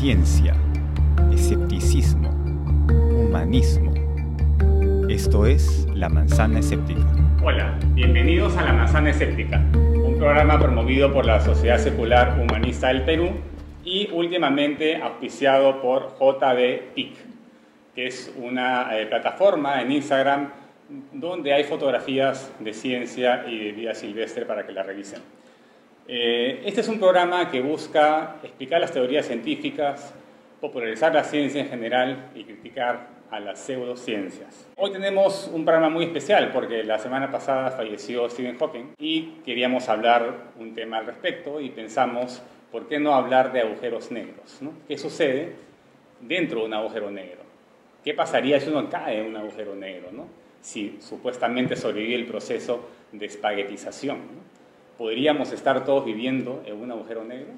ciencia, escepticismo, humanismo. Esto es La Manzana Escéptica. Hola, bienvenidos a La Manzana Escéptica, un programa promovido por la Sociedad Secular Humanista del Perú y últimamente auspiciado por JB PIC, que es una eh, plataforma en Instagram donde hay fotografías de ciencia y de vida silvestre para que la revisen. Eh, este es un programa que busca explicar las teorías científicas, popularizar la ciencia en general y criticar a las pseudociencias. Hoy tenemos un programa muy especial porque la semana pasada falleció Stephen Hawking y queríamos hablar un tema al respecto y pensamos, ¿por qué no hablar de agujeros negros? ¿Qué sucede dentro de un agujero negro? ¿Qué pasaría si uno cae en un agujero negro? ¿no? Si supuestamente sobrevive el proceso de espaguetización podríamos estar todos viviendo en un agujero negro.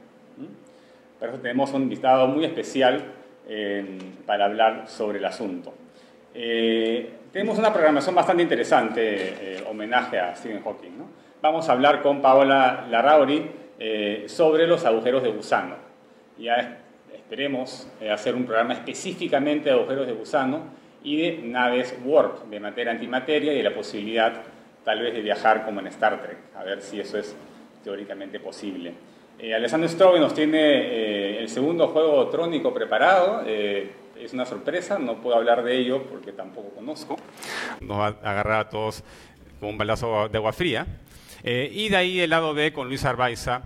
Por eso tenemos un invitado muy especial eh, para hablar sobre el asunto. Eh, tenemos una programación bastante interesante, eh, homenaje a Stephen Hawking. Vamos a hablar con Paola Larrauri sobre los agujeros de gusano. Ya esperemos hacer un programa específicamente de agujeros de gusano y de naves warp, de materia antimateria y de la posibilidad tal vez de viajar como en Star Trek, a ver si eso es teóricamente posible. Eh, Alessandro Strobe nos tiene eh, el segundo juego trónico preparado. Eh, es una sorpresa, no puedo hablar de ello porque tampoco conozco. Nos va a agarrar a todos con un balazo de agua fría. y de ahí el lado B con Luis Arbaiza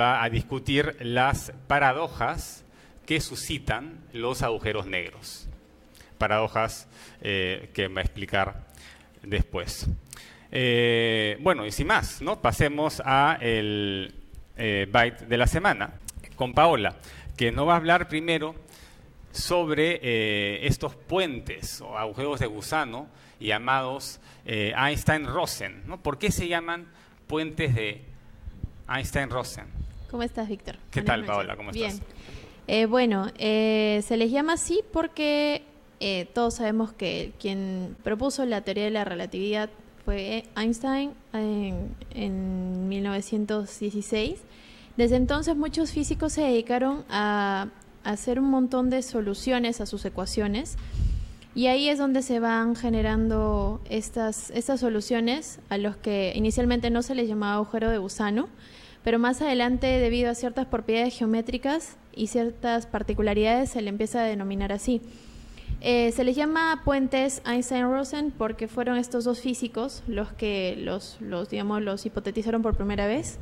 va a discutir las paradojas que suscitan los agujeros negros. Paradojas que va a explicar después. Eh, bueno, y sin más, ¿no? pasemos a el eh, byte de la semana con Paola, que nos va a hablar primero sobre eh, estos puentes o agujeros de gusano llamados Einstein-Rosen. ¿no? ¿Por qué se llaman puentes de Einstein-Rosen? ¿Cómo estás, Víctor? ¿Qué tal, Paola? ¿Cómo estás? Bien. bueno, se les llama así porque todos sabemos que quien propuso la teoría de la relatividad fue Einstein en, 1916. Desde entonces muchos físicos se dedicaron a, hacer un montón de soluciones a sus ecuaciones y ahí es donde se van generando estas, soluciones a los que inicialmente no se les llamaba agujero de gusano, pero más adelante debido a ciertas propiedades geométricas y ciertas particularidades se le empieza a denominar así. Eh, se les llama puentes Einstein-Rosen porque fueron estos dos físicos los que los, los, digamos, los hipotetizaron por primera vez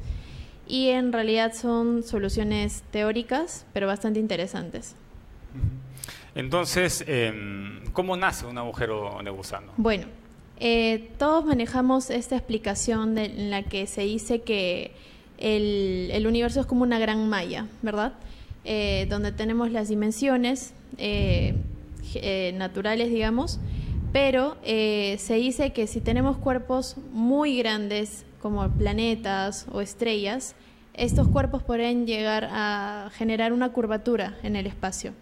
y en realidad son soluciones teóricas, pero bastante interesantes. Entonces, em, ¿cómo nace un agujero de gusano? Bueno, eh, todos manejamos esta explicación en la que se dice que el, el, universo es como una gran malla, ¿verdad? Eh, donde tenemos las dimensiones, eh, naturales, digamos, pero eh, se dice que si tenemos cuerpos muy grandes, como planetas o estrellas, estos cuerpos podrían llegar a generar una curvatura en el espacio.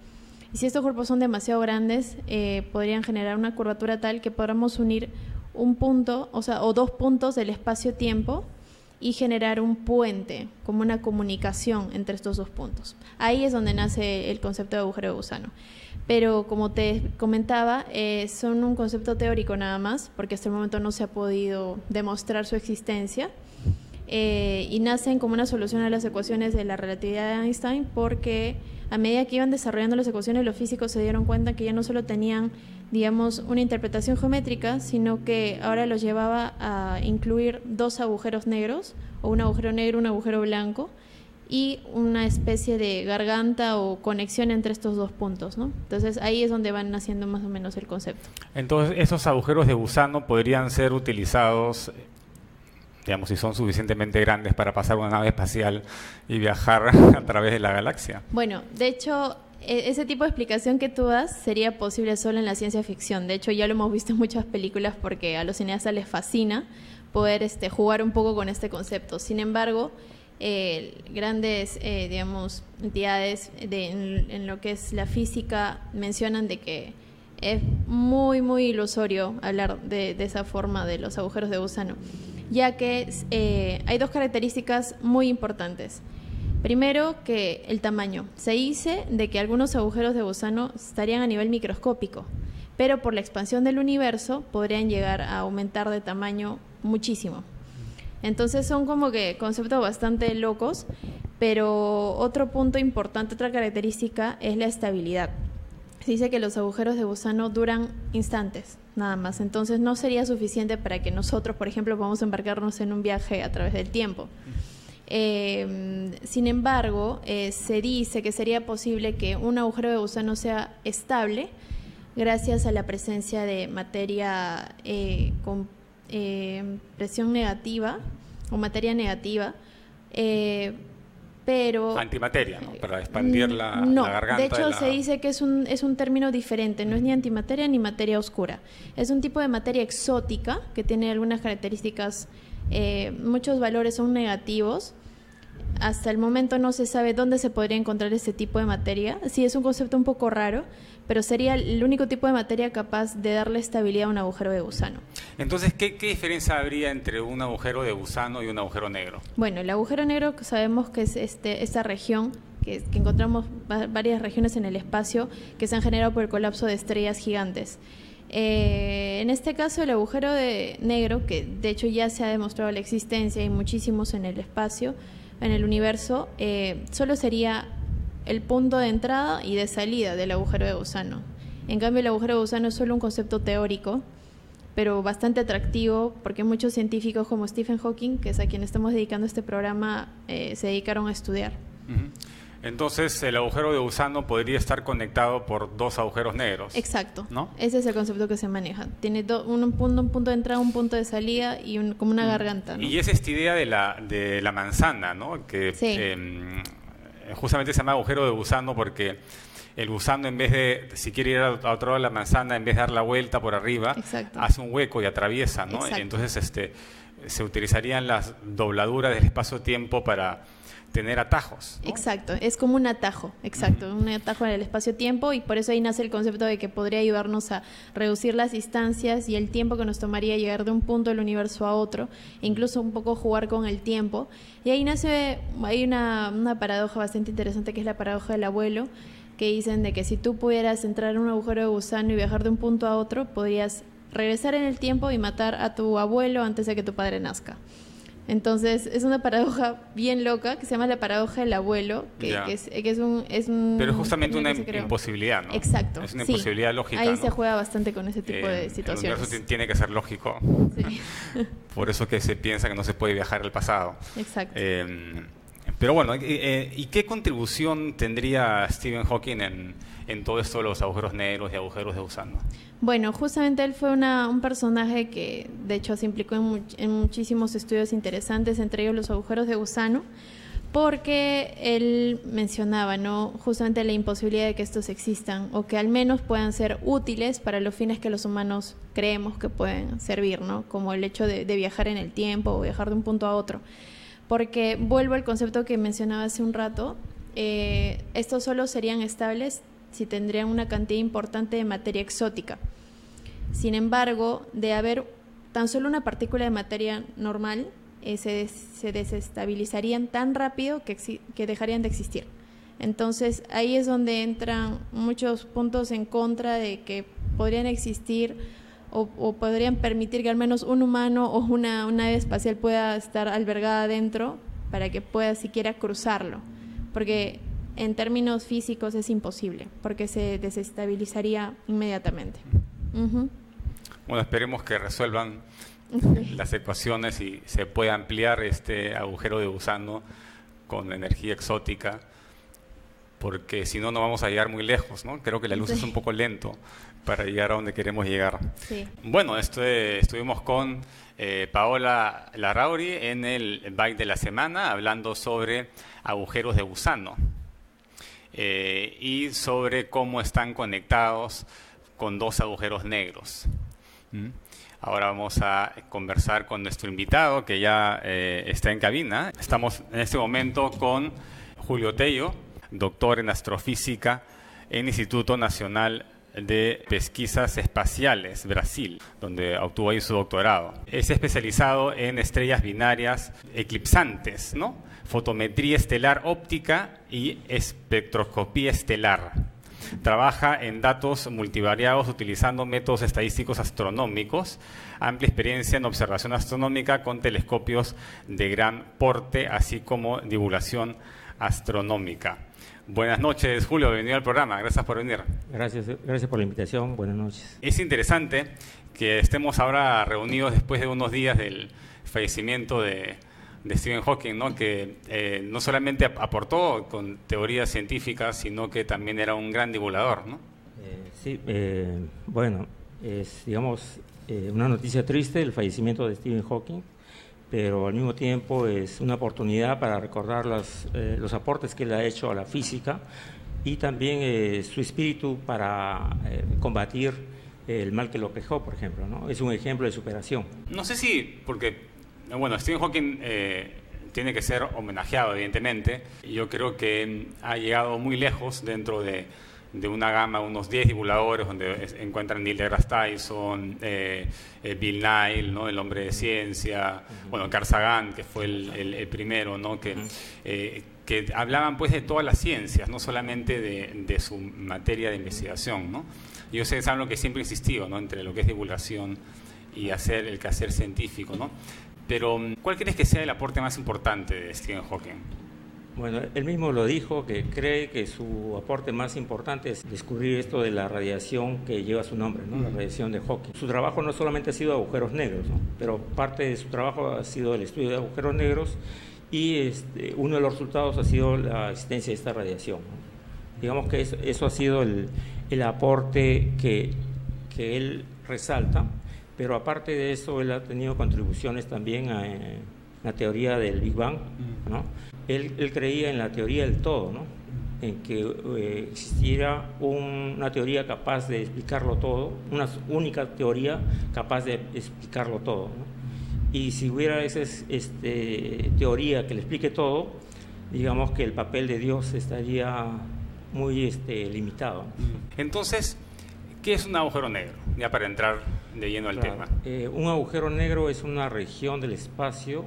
Y si estos cuerpos son demasiado grandes, eh, podrían generar una curvatura tal que podamos unir un punto, o sea, o dos puntos del espacio-tiempo y generar un puente, como una comunicación entre estos dos puntos. Ahí es donde nace el concepto de agujero de gusano pero como te comentaba, eh, son un concepto teórico nada más, porque hasta el momento no se ha podido demostrar su existencia, eh, y nacen como una solución a las ecuaciones de la relatividad de Einstein, porque a medida que iban desarrollando las ecuaciones, los físicos se dieron cuenta que ya no solo tenían, digamos, una interpretación geométrica, sino que ahora los llevaba a incluir dos agujeros negros, o un agujero negro, un agujero blanco, y una especie de garganta o conexión entre estos dos puntos, ¿no? Entonces ahí es donde van naciendo más o menos el concepto. Entonces esos agujeros de gusano podrían ser utilizados, digamos, si son suficientemente grandes para pasar una nave espacial y viajar a través de la galaxia. Bueno, de hecho e, ese tipo de explicación que tú das sería posible solo en la ciencia ficción. De hecho, ya lo hemos visto en muchas películas porque a los cineastas les fascina poder este, jugar un poco con este concepto. Sin embargo, eh, grandes, eh, digamos, entidades de, en, lo que es la física mencionan de que es muy, muy ilusorio hablar de, esa forma de los agujeros de gusano, ya que eh, hay dos características muy importantes. Primero que el tamaño. Se dice de que algunos agujeros de gusano estarían a nivel microscópico, pero por la expansión del universo podrían llegar a aumentar de tamaño muchísimo. Entonces son como que conceptos bastante locos, pero otro punto importante, otra característica es la estabilidad. Se dice que los agujeros de gusano duran instantes, nada más. Entonces no sería suficiente para que nosotros, por ejemplo, podamos embarcarnos en un viaje a través del tiempo. Eh, sin embargo, eh, se dice que sería posible que un agujero de gusano sea estable gracias a la presencia de materia eh, presión negativa o materia negativa. pero antimateria, ¿no? Para expandir la, no, garganta. De hecho, se dice que es un, es un término diferente, no es ni antimateria ni materia oscura. Es un tipo de materia exótica que tiene algunas características, muchos valores son negativos, hasta el momento no se sabe dónde se podría encontrar este tipo de materia. Sí, es un concepto un poco raro, pero sería el único tipo de materia capaz de darle estabilidad a un agujero de gusano. Entonces, ¿qué, diferencia habría entre un agujero de gusano y un agujero negro? Bueno, el agujero negro sabemos que es este, esta región que, encontramos varias regiones en el espacio que se han generado por el colapso de estrellas gigantes. Eh, en este caso, el agujero de negro, que de hecho ya se ha demostrado la existencia y muchísimos en el espacio, en el universo, eh, solo sería el punto de entrada y de salida del agujero de gusano. En cambio, el agujero de gusano es solo un concepto teórico, pero bastante atractivo, porque muchos científicos como Stephen Hawking, que es a quien estamos dedicando este programa, eh, se dedicaron a estudiar. Entonces, el agujero de gusano podría estar conectado por dos agujeros negros. Exacto. ¿no? Ese es el concepto que se maneja. Tiene un, punto, un punto de entrada, un punto de salida y como una garganta. Y es esta idea de la, de la manzana, ¿no? Que em, justamente se llama agujero de gusano porque el gusano en vez de, si quiere ir a otro lado de la manzana, en vez de dar la vuelta por arriba, hace un hueco y atraviesa, ¿no? Entonces, este, se utilizarían las dobladuras del espacio-tiempo para tener atajos. Exacto, es como un atajo, exacto, un atajo en el espacio-tiempo y por eso ahí nace el concepto de que podría ayudarnos a reducir las distancias y el tiempo que nos tomaría llegar de un punto del universo a otro, e incluso un poco jugar con el tiempo. Y ahí nace, hay una, una paradoja bastante interesante que es la paradoja del abuelo, que dicen de que si tú pudieras entrar en un agujero de gusano y viajar de un punto a otro, podrías regresar en el tiempo y matar a tu abuelo antes de que tu padre nazca. Entonces es una paradoja bien loca que se llama la paradoja del abuelo, que, es, un, es, un, Pero es justamente una imposibilidad, ¿no? Exacto. Es una imposibilidad lógica. Ahí se juega bastante con ese tipo de situaciones. El universo tiene que ser lógico. Sí. Por eso que se piensa que no se puede viajar al pasado. Exacto. Eh, pero bueno, eh, ¿y qué contribución tendría Stephen Hawking en, en todo esto de los agujeros negros y agujeros de gusano? Bueno, justamente él fue un personaje que de hecho se implicó en, muchísimos estudios interesantes, entre ellos los agujeros de gusano, porque él mencionaba, ¿no? Justamente la imposibilidad de que estos existan o que al menos puedan ser útiles para los fines que los humanos creemos que pueden servir, ¿no? Como el hecho de, viajar en el tiempo o viajar de un punto a otro. Porque vuelvo al concepto que mencionaba hace un rato, eh, estos solo serían estables si tendrían una cantidad importante de materia exótica. Sin embargo, de haber tan solo una partícula de materia normal, eh, se, desestabilizarían tan rápido que, dejarían de existir. Entonces ahí es donde entran muchos puntos en contra de que podrían existir o, podrían permitir que al menos un humano o una, una, nave espacial pueda estar albergada dentro para que pueda siquiera cruzarlo. Porque en términos físicos es imposible, porque se desestabilizaría inmediatamente. Bueno, esperemos que resuelvan las ecuaciones y se pueda ampliar este agujero de gusano con energía exótica, porque si no, no vamos a llegar muy lejos, ¿no? Creo que la luz es un poco lento para llegar a donde queremos llegar. Bueno, este, estuvimos con eh, Paola Larrauri en el Bike de la Semana hablando sobre agujeros de gusano. Eh, y sobre cómo están conectados con dos agujeros negros. ¿Mm? Ahora vamos a conversar con nuestro invitado que ya eh, está en cabina. Estamos en este momento con Julio Tello, doctor en astrofísica en Instituto Nacional de Pesquisas Espaciales, Brasil, donde obtuvo ahí su doctorado. Es especializado en estrellas binarias eclipsantes, ¿no? fotometría estelar óptica y espectroscopía estelar. Trabaja en datos multivariados utilizando métodos estadísticos astronómicos, amplia experiencia en observación astronómica con telescopios de gran porte, así como divulgación astronómica. Buenas noches, Julio, bienvenido al programa, gracias por venir. Gracias, gracias por la invitación, buenas noches. Es interesante que estemos ahora reunidos después de unos días del fallecimiento de, Stephen Hawking, ¿no? que eh, no solamente aportó con teorías científicas, sino que también era un gran divulgador. ¿no? Eh, sí, eh, bueno, es digamos una noticia triste el fallecimiento de Stephen Hawking, pero al mismo tiempo es una oportunidad para recordar los, los aportes que él ha hecho a la física y también su espíritu para combatir el mal que lo quejó, por ejemplo. ¿no? Es un ejemplo de superación. No sé si, porque bueno, Stephen Hawking eh, tiene que ser homenajeado, evidentemente. Yo creo que ha llegado muy lejos dentro de, una gama, unos 10 divulgadores, donde encuentran Neil deGrasse Tyson, eh, eh, Bill Nye, ¿no? el hombre de ciencia, bueno, Carl Sagan, que fue el, primero, ¿no? que, que hablaban pues de todas las ciencias, no solamente de, su materia de investigación. ¿no? Y ustedes saben lo que siempre he insistido, ¿no? entre lo que es divulgación y hacer el quehacer científico. ¿no? Pero, ¿cuál crees que sea el aporte más importante de Stephen Hawking? Bueno, él mismo lo dijo, que cree que su aporte más importante es descubrir esto de la radiación que lleva su nombre, ¿no? la radiación de Hawking. Su trabajo no solamente ha sido agujeros negros, pero parte de su trabajo ha sido el estudio de agujeros negros y este, uno de los resultados ha sido la existencia de esta radiación. Digamos que eso, ha sido el, el aporte que, que él resalta pero aparte de eso, él ha tenido contribuciones también a eh, la teoría del Big Bang. ¿no? Él, él, creía en la teoría del todo, ¿no? en que eh, existiera una teoría capaz de explicarlo todo, una única teoría capaz de explicarlo todo. ¿no? Y si hubiera esa este, teoría que le explique todo, digamos que el papel de Dios estaría muy este, limitado. Entonces, ¿qué es un agujero negro? Ya para entrar de lleno al tema. Eh, un agujero negro es una región del espacio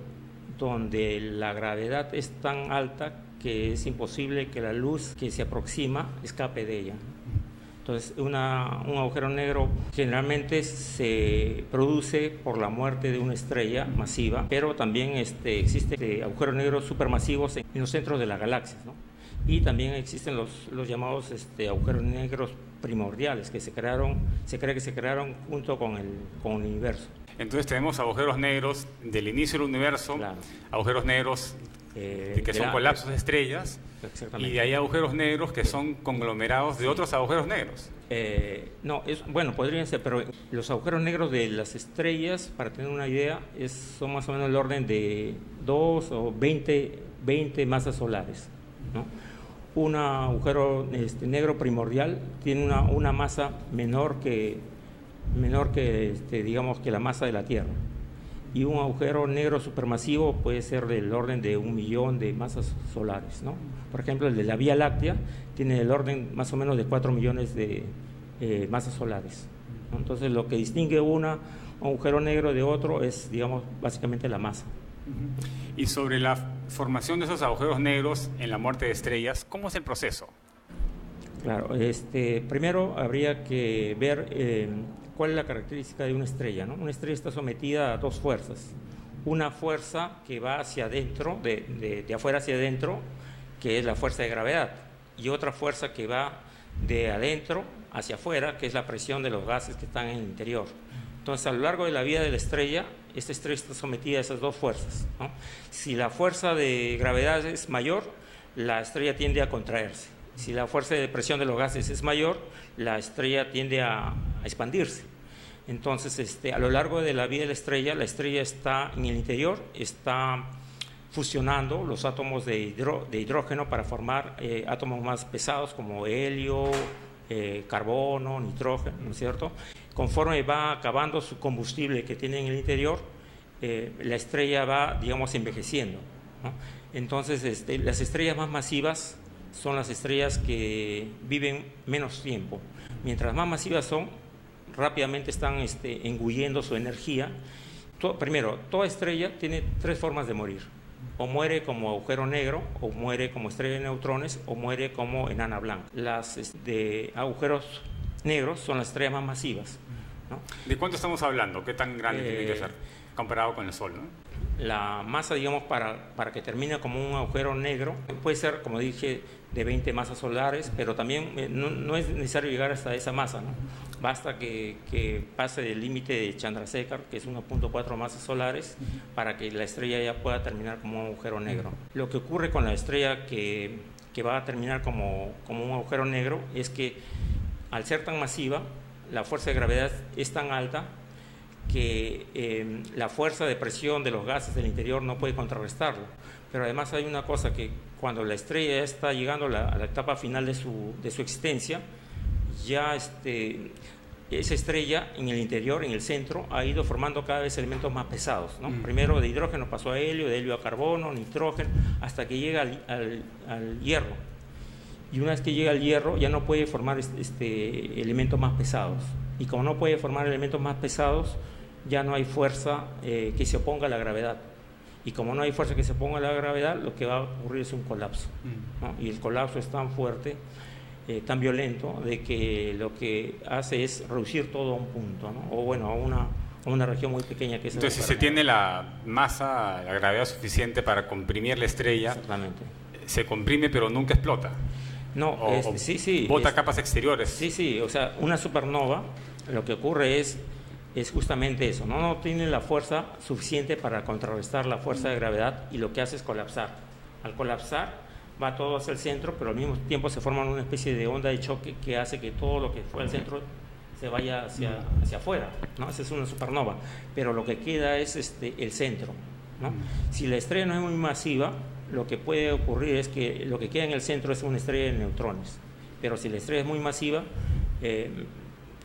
donde la gravedad es tan alta que es imposible que la luz que se aproxima escape de ella. Entonces, una, un agujero negro generalmente se produce por la muerte de una estrella masiva, pero también este, existen agujeros negros supermasivos en, los centros de las galaxias. ¿no? Y también existen los, los llamados este, agujeros negros primordiales que se crearon, se cree que se crearon junto con el, con el universo. Entonces tenemos agujeros negros del inicio del universo, agujeros negros eh, que son colapsos de estrellas, y de ahí agujeros negros que son conglomerados de otros agujeros negros. Eh, no, es, bueno, podrían ser, pero los agujeros negros de las estrellas, para tener una idea, es, son más o menos el orden de 2 o 20, 20 masas solares. ¿no? un agujero este, negro primordial tiene una, una, masa menor que, menor que este, digamos, que la masa de la Tierra. Y un agujero negro supermasivo puede ser del orden de un millón de masas solares. ¿no? Por ejemplo, el de la Vía Láctea tiene el orden más o menos de 4 millones de eh, masas solares. Entonces, lo que distingue una, un agujero negro de otro es, digamos, básicamente la masa. Y sobre la formación de esos agujeros negros en la muerte de estrellas, ¿cómo es el proceso? Claro, este, primero habría que ver eh, cuál es la característica de una estrella. ¿no? Una estrella está sometida a dos fuerzas. Una fuerza que va hacia adentro, de, de afuera hacia adentro, que es la fuerza de gravedad, y otra fuerza que va de adentro hacia afuera, que es la presión de los gases que están en el interior. Entonces, a lo largo de la vida de la estrella, esta estrella está sometida a esas dos fuerzas. Si la fuerza de gravedad es mayor, la estrella tiende a contraerse. Si la fuerza de presión de los gases es mayor, la estrella tiende a, expandirse. Entonces, este, a lo largo de la vida de la estrella, la estrella está en el interior, está fusionando los átomos de, hidrógeno para formar eh, átomos más pesados como helio, eh, carbono, nitrógeno, ¿no es cierto? Conforme va acabando su combustible que tiene en el interior, eh, la estrella va, digamos, envejeciendo. Entonces, este, las estrellas más masivas son las estrellas que viven menos tiempo. Mientras más masivas son, rápidamente están este, engullendo su energía. primero, toda estrella tiene tres formas de morir. o muere como agujero negro, o muere como estrella de neutrones, o muere como enana blanca. Las de agujeros negros son las estrellas más masivas. ¿De cuánto estamos hablando? ¿Qué tan grande tiene que eh, ser comparado con el Sol? La masa, digamos, para, para que termine como un agujero negro, puede ser, como dije, de 20 masas solares, pero también eh, no, es necesario llegar hasta esa masa. Basta que, pase del límite de Chandrasekhar, que es 1.4 masas solares, para que la estrella ya pueda terminar como un agujero negro. Lo que ocurre con la estrella que, va a terminar como, como un agujero negro es que al ser tan masiva, la fuerza de gravedad es tan alta que em, la fuerza de presión de los gases del interior no puede contrarrestarlo. Pero además hay una cosa que cuando la estrella está llegando a la, etapa final de su, de su existencia, ya este, esa estrella en el interior, en el centro, ha ido formando cada vez elementos más pesados. ¿no? Mm. Primero de hidrógeno pasó a helio, de helio a carbono, nitrógeno, hasta que llega al, al, hierro. Y una vez que llega al hierro ya no puede formar este, este, elementos más pesados. Y como no puede formar elementos más pesados, ya no hay fuerza eh, que se oponga a la gravedad. Y como no hay fuerza que se ponga a la gravedad, lo que va a ocurrir es un colapso. Mm. Y el colapso es tan fuerte, eh, tan violento, de que lo que hace es reducir todo a un punto, o bueno, a una, una región muy pequeña que es Entonces, si se tiene la masa, la gravedad suficiente para comprimir la estrella, se comprime pero nunca explota. No, sí, sí. Bota capas exteriores. Sí, sí, o sea, una supernova, lo que ocurre es es justamente eso, ¿no? no tiene la fuerza suficiente para contrarrestar la fuerza de gravedad y lo que hace es colapsar. Al colapsar va todo hacia el centro, pero al mismo tiempo se forma una especie de onda de choque que hace que todo lo que fue al centro se vaya hacia, hacia afuera, ¿no? Esa es una supernova, pero lo que queda es este, el centro, ¿no? Si la estrella no es muy masiva, lo que puede ocurrir es que lo que queda en el centro es una estrella de neutrones, pero si la estrella es muy masiva, eh,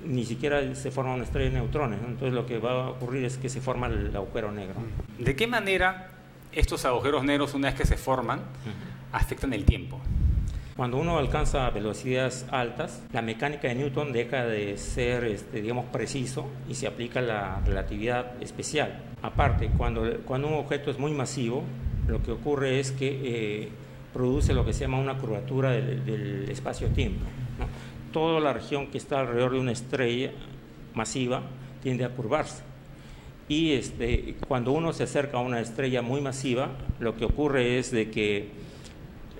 ni siquiera se forma una estrella de neutrones. Entonces lo que va a ocurrir es que se forma el agujero negro. ¿De qué manera estos agujeros negros, una vez que se forman, afectan el tiempo? Cuando uno alcanza velocidades altas, la mecánica de Newton deja de ser, este, digamos, preciso y se aplica la relatividad especial. Aparte, cuando, cuando un objeto es muy masivo, lo que ocurre es que eh, produce lo que se llama una curvatura del, del espacio-tiempo toda la región que está alrededor de una estrella masiva tiende a curvarse. Y este, cuando uno se acerca a una estrella muy masiva, lo que ocurre es de que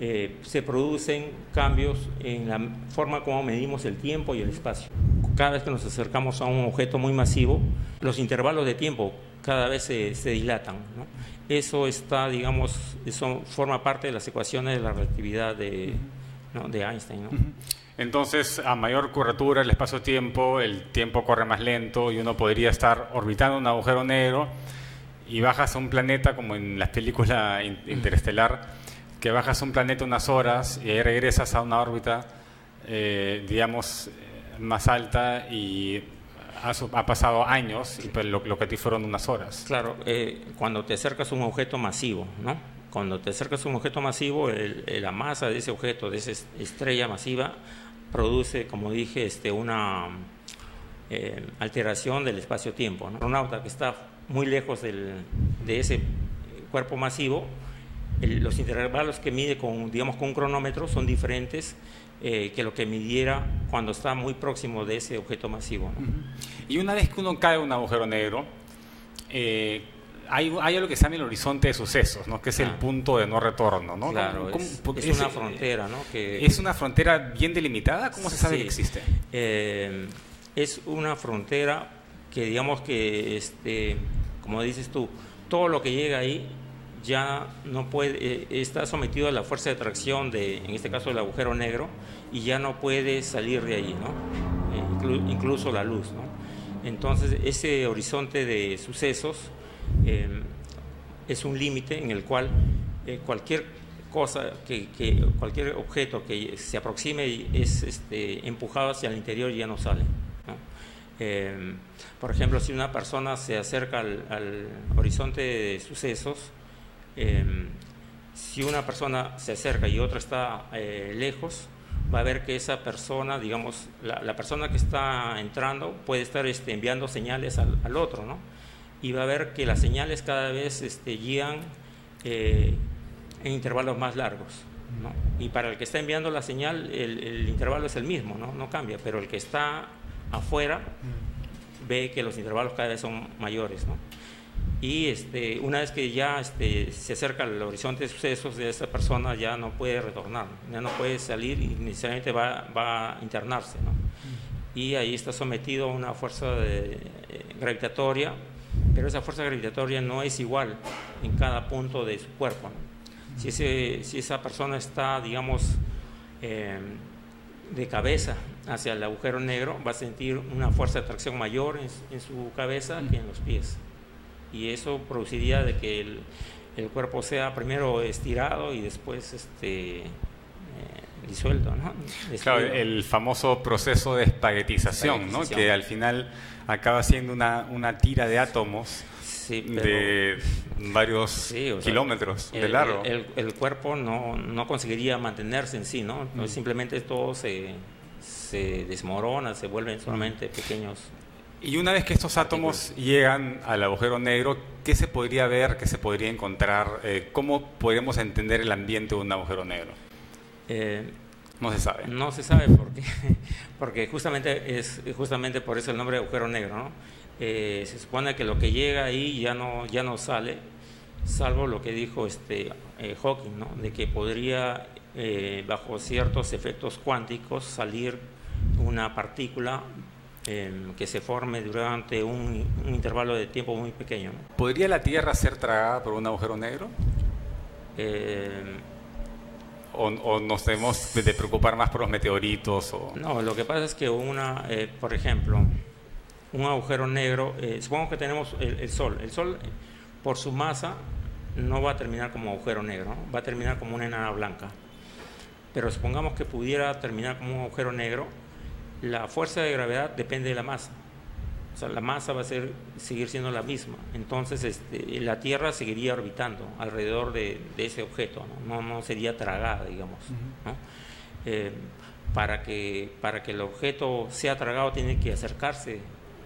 eh, se producen cambios en la forma como medimos el tiempo y el espacio. Cada vez que nos acercamos a un objeto muy masivo, los intervalos de tiempo cada vez se, dilatan. Eso está, digamos, eso forma parte de las ecuaciones de la relatividad de, de Einstein. Entonces, a mayor curvatura el espacio-tiempo, el tiempo corre más lento y uno podría estar orbitando un agujero negro y bajas a un planeta como en las películas interestelar, que bajas a un planeta unas horas y ahí regresas a una órbita, eh, digamos, más alta y ha, pasado años y pues lo, que a ti fueron unas horas. Claro, eh, cuando te acercas a un objeto masivo, ¿no? Cuando te acercas a un objeto masivo, la masa de ese objeto, de esa estrella masiva, produce, como dije, este, una eh, alteración del espacio-tiempo. Un astronauta que está muy lejos de ese cuerpo masivo, los intervalos que mide con, digamos, con un cronómetro son diferentes eh, que lo que midiera cuando está muy próximo de ese objeto masivo. Y una vez que uno cae en un agujero negro, eh, hay, hay, algo que se llama el horizonte de sucesos, ¿no? que es el ah. punto de no retorno. ¿no? Claro, es, una frontera. ¿no? Que, ¿Es una frontera bien delimitada? ¿Cómo se sabe que existe? Eh, es una frontera que digamos que, este, como dices tú, todo lo que llega ahí ya no puede, eh, está sometido a la fuerza de atracción de, en este caso, el agujero negro, y ya no puede salir de ahí, ¿no? Eh, incluso la luz, ¿no? Entonces, ese horizonte de sucesos Em, es un límite en el cual eh, cualquier cosa, que, cualquier objeto que se aproxime es este, empujado hacia el interior y ya no sale. Em, por ejemplo, si una persona se acerca al, horizonte de sucesos, em, si una persona se acerca y otra está eh, lejos, va a ver que esa persona, digamos, la, persona que está entrando puede estar este, enviando señales al, al otro, ¿no? Y va a ver que las señales cada vez este, llegan eh, en intervalos más largos. ¿no? Y para el que está enviando la señal, el, intervalo es el mismo, ¿no? no cambia, pero el que está afuera ve que los intervalos cada vez son mayores. ¿no? Y este, una vez que ya este, se acerca al horizonte de sucesos de esa persona, ya no puede retornar, ya no puede salir y necesariamente va, va a internarse. ¿no? Y ahí está sometido a una fuerza de, eh, gravitatoria, pero esa fuerza gravitatoria no es igual en cada punto de su cuerpo. Si, ese, si esa persona está, digamos, em, de cabeza hacia el agujero negro, va a sentir una fuerza de atracción mayor en, su cabeza que en los pies. Y eso produciría de que el, el cuerpo sea primero estirado y después este, eh, disuelto. ¿no? Claro, el famoso proceso de espaguetización, ¿no? que al final acaba siendo una, una tira de átomos de varios kilómetros de largo. El, cuerpo no, no, conseguiría mantenerse en sí, ¿no? Mm. Simplemente todo se, se desmorona, se vuelven solamente pequeños. Y una vez que estos átomos llegan al agujero negro, ¿qué se podría ver, qué se podría encontrar? Eh, ¿Cómo podemos entender el ambiente de un agujero negro? Eh, no se sabe. No se sabe porque, porque justamente es justamente por eso el nombre de agujero negro, ¿no? Eh, se supone que lo que llega ahí ya no, ya no sale, salvo lo que dijo este, eh, Hawking, ¿no? de que podría, eh, bajo ciertos efectos cuánticos, salir una partícula em, que se forme durante un, intervalo de tiempo muy pequeño. ¿Podría la Tierra ser tragada por un agujero negro? O, nos debemos de preocupar más por los meteoritos? O... No, lo que pasa es que una, por ejemplo, un agujero negro, eh, supongamos que tenemos el, Sol, el Sol por su masa no va a terminar como agujero negro, va a terminar como una enana blanca. Pero supongamos que pudiera terminar como un agujero negro, la fuerza de gravedad depende de la masa. O sea, la masa va a ser, seguir siendo la misma. Entonces, este, la Tierra seguiría orbitando alrededor de, ese objeto, ¿no? No, sería tragada, digamos. Eh, para, que, para que el objeto sea tragado, tiene que acercarse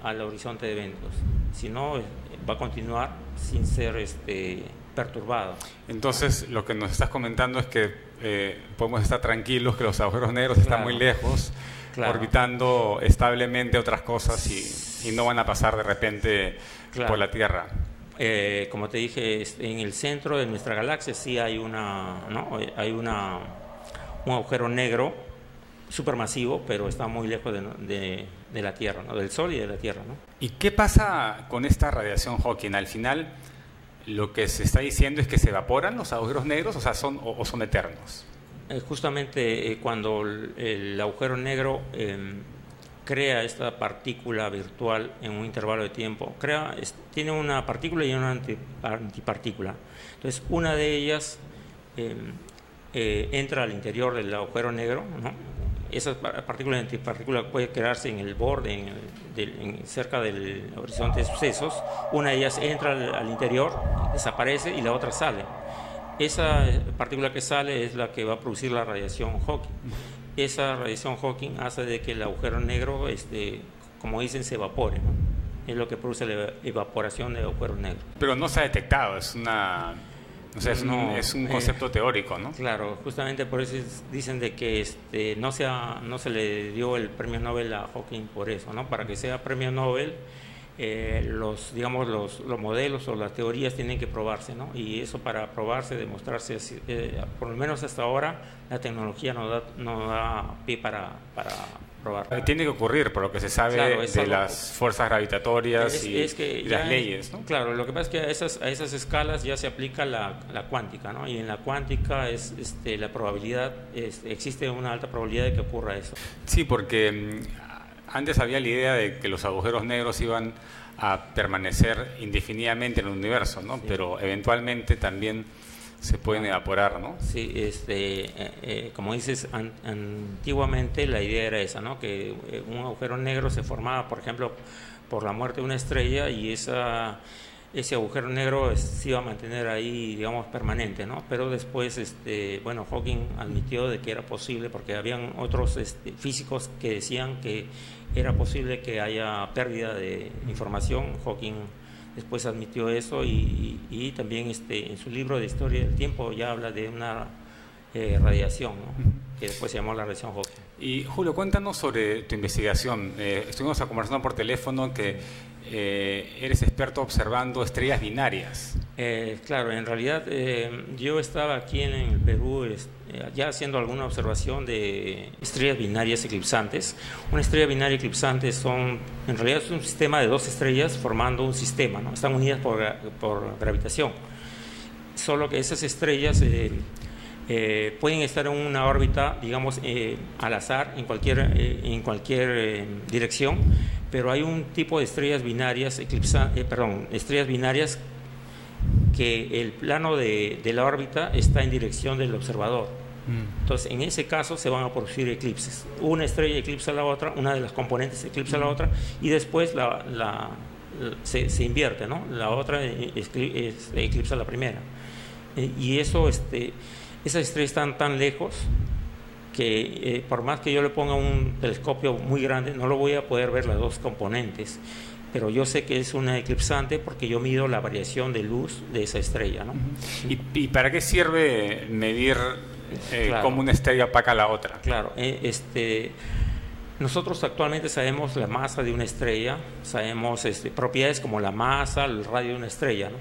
al horizonte de eventos. Si no, va a continuar sin ser este, perturbado. Entonces, lo que nos estás comentando es que eh, podemos estar tranquilos, que los agujeros negros están muy lejos, orbitando establemente otras cosas y, no van a pasar de repente por la Tierra. Eh, como te dije, en el centro de nuestra galaxia sí hay una, ¿no? hay una, un agujero negro supermasivo, pero está muy lejos de, de, la Tierra, ¿no? del Sol y de la Tierra. ¿no? ¿Y qué pasa con esta radiación Hawking? Al final, lo que se está diciendo es que se evaporan los agujeros negros, o sea, son, o, son eternos. Eh, justamente eh, cuando el, agujero negro em, crea esta partícula virtual en un intervalo de tiempo, crea, tiene una partícula y una antipartícula. Entonces, una de ellas em, eh, entra al interior del agujero negro, ¿no? esas partículas antipartículas pueden quedarse en el borde, en cerca del horizonte de sucesos. Una de ellas entra al, interior, desaparece y la otra sale. Esa partícula que sale es la que va a producir la radiación Hawking. Esa radiación Hawking hace de que el agujero negro, este, como dicen, se evapore. Es lo que produce la evaporación del agujero negro. Pero no se ha detectado, es una o sea, es, un, es un concepto teórico, ¿no? Claro, justamente por eso dicen de que este, no, sea, no se le dio el premio Nobel a Hawking por eso, ¿no? Para que sea premio Nobel, eh, los, digamos, los, los, modelos o las teorías tienen que probarse, ¿no? Y eso para probarse, demostrarse, eh, por lo menos hasta ahora, la tecnología no da, no da pie para, para eh, tiene que ocurrir, por lo que se sabe de las fuerzas gravitatorias y, las leyes. ¿no? Claro, lo que pasa es que a esas, a esas escalas ya se aplica la, cuántica, ¿no? y en la cuántica es este, la probabilidad, existe una alta probabilidad de que ocurra eso. Sí, porque mm, antes había la idea de que los agujeros negros iban a permanecer indefinidamente en el universo, ¿no? pero eventualmente también se pueden evaporar, ¿no? Sí, este, eh, eh, como dices, antiguamente la idea era esa, ¿no? Que eh, un agujero negro se formaba, por ejemplo, por la muerte de una estrella y esa, ese agujero negro se iba a mantener ahí, digamos, permanente, ¿no? Pero después, este, bueno, Hawking admitió de que era posible, porque habían otros este, físicos que decían que era posible que haya pérdida de información. Hawking después admitió eso y, y, también este, en su libro de Historia del Tiempo ya habla de una eh, radiación, que después se llamó la radiación Hawking. Y Julio, cuéntanos sobre tu investigación. Eh, estuvimos conversando por teléfono que eh, eres experto observando estrellas binarias. Eh, claro, en realidad yo estaba aquí en, el Perú ya haciendo alguna observación de estrellas binarias eclipsantes. Una estrella binaria eclipsante son, en realidad es un sistema de dos estrellas formando un sistema, ¿no? están unidas por, por gravitación. Solo que esas estrellas eh, pueden estar en una órbita, digamos, eh, al azar, en cualquier, eh, en cualquier dirección, pero hay un tipo de estrellas binarias, perdón, estrellas binarias que el plano de, de, la órbita está en dirección del observador. Mm. Entonces, en ese caso se van a producir eclipses. Una estrella eclipsa a la otra, una de las componentes eclipsa a la mm. otra, y después la, la, se, se, invierte, ¿no? La otra eclipsa a la primera. y eso, este esas estrellas están tan lejos que eh, por más que yo le ponga un telescopio muy grande, no lo voy a poder ver las dos componentes. Pero yo sé que es una eclipsante porque yo mido la variación de luz de esa estrella. ¿no? ¿Y, para qué sirve medir eh, cómo una estrella opaca a la otra? Claro, eh, este, nosotros actualmente sabemos la masa de una estrella, sabemos este, propiedades como la masa, el radio de una estrella. ¿no?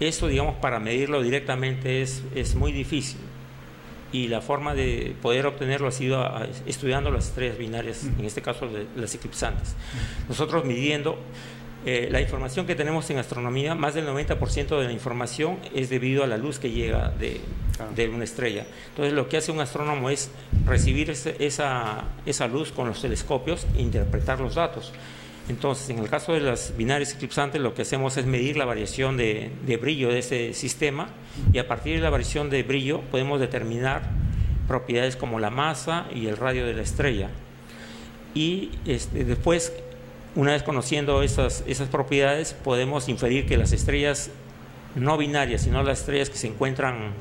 Eso, digamos, para medirlo directamente es, es muy difícil. Y la forma de poder obtenerlo ha sido estudiando las estrellas binarias, en este caso las eclipsantes. Nosotros midiendo eh, la información que tenemos en astronomía, más del 90% de la información es debido a la luz que llega de, de, una estrella. Entonces lo que hace un astrónomo es recibir esa, esa luz con los telescopios e interpretar los datos. Entonces, en el caso de las binarias eclipsantes, lo que hacemos es medir la variación de, brillo de ese sistema y a partir de la variación de brillo podemos determinar propiedades como la masa y el radio de la estrella. Y este, después, una vez conociendo esas, esas propiedades, podemos inferir que las estrellas no binarias, sino las estrellas que se encuentran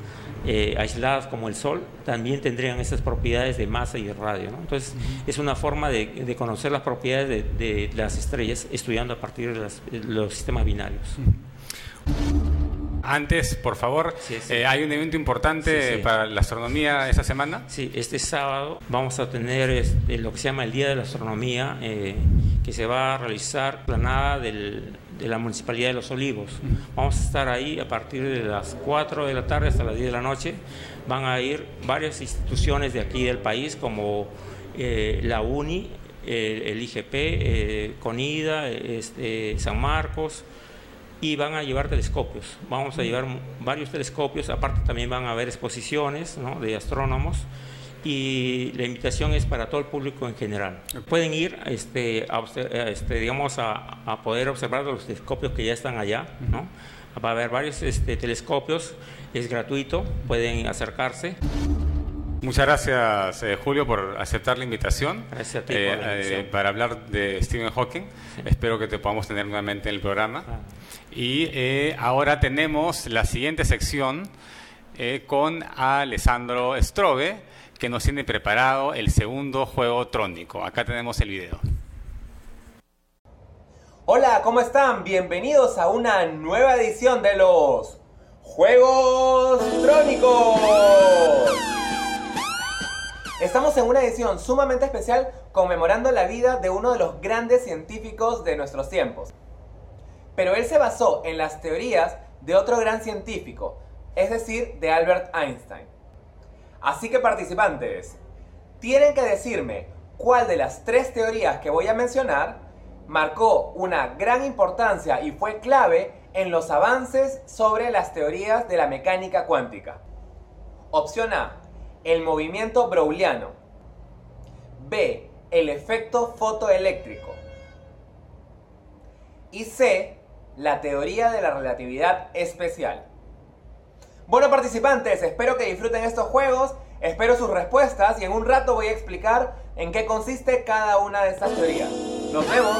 eh, aisladas como el Sol, también tendrían esas propiedades de masa y de radio. Entonces, es una forma de, conocer las propiedades de, las estrellas estudiando a partir de, los sistemas binarios. Antes, por favor, eh, hay un evento importante para la astronomía esta semana. Sí, este sábado vamos a tener este, lo que se llama el Día de la Astronomía, eh, que se va a realizar planada del de la Municipalidad de Los Olivos. Vamos a estar ahí a partir de las 4 de la tarde hasta las 10 de la noche. Van a ir varias instituciones de aquí del país como eh, la UNI, el IGP, eh, CONIDA, este, San Marcos, y van a llevar telescopios. Vamos a llevar varios telescopios, aparte también van a haber exposiciones de astrónomos y la invitación es para todo el público en general. Pueden ir este, a, este, digamos, a, poder observar los telescopios que ya están allá, ¿no? Va a haber varios este, telescopios, es gratuito, pueden acercarse. Muchas gracias, eh, Julio, por aceptar la invitación, gracias a ti eh, eh, para hablar de Stephen Hawking. Espero que te podamos tener nuevamente en el programa. Y ahora tenemos la siguiente sección con Alessandro Strobe que nos tiene preparado el segundo juego trónico. Acá tenemos el video. Hola, ¿cómo están? Bienvenidos a una nueva edición de los Juegos Trónicos. Estamos en una edición sumamente especial conmemorando la vida de uno de los grandes científicos de nuestros tiempos. Pero él se basó en las teorías de otro gran científico, es decir, de Albert Einstein. Así que participantes, tienen que decirme cuál de las tres teorías que voy a mencionar marcó una gran importancia y fue clave en los avances sobre las teorías de la mecánica cuántica. Opción A, el movimiento browniano. B, el efecto fotoeléctrico. Y C, la teoría de la relatividad especial. Bueno participantes, espero que disfruten estos juegos, espero sus respuestas y en un rato voy a explicar en qué consiste cada una de estas teorías. Nos vemos.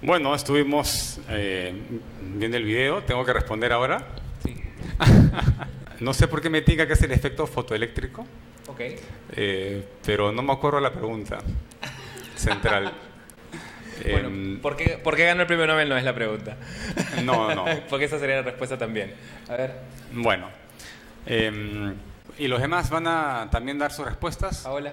Bueno, estuvimos eh, viendo el video, tengo que responder ahora. Sí. no sé por qué me diga que es el efecto fotoeléctrico. Ok. Eh, pero no me acuerdo la pregunta. central. Bueno, Em, ¿por, qué, por qué ganó el premio Nobel? No es la pregunta. no, no. Porque esa sería la respuesta también. A ver, Bueno. em, ¿Y los demás van a también dar sus respuestas? Paola.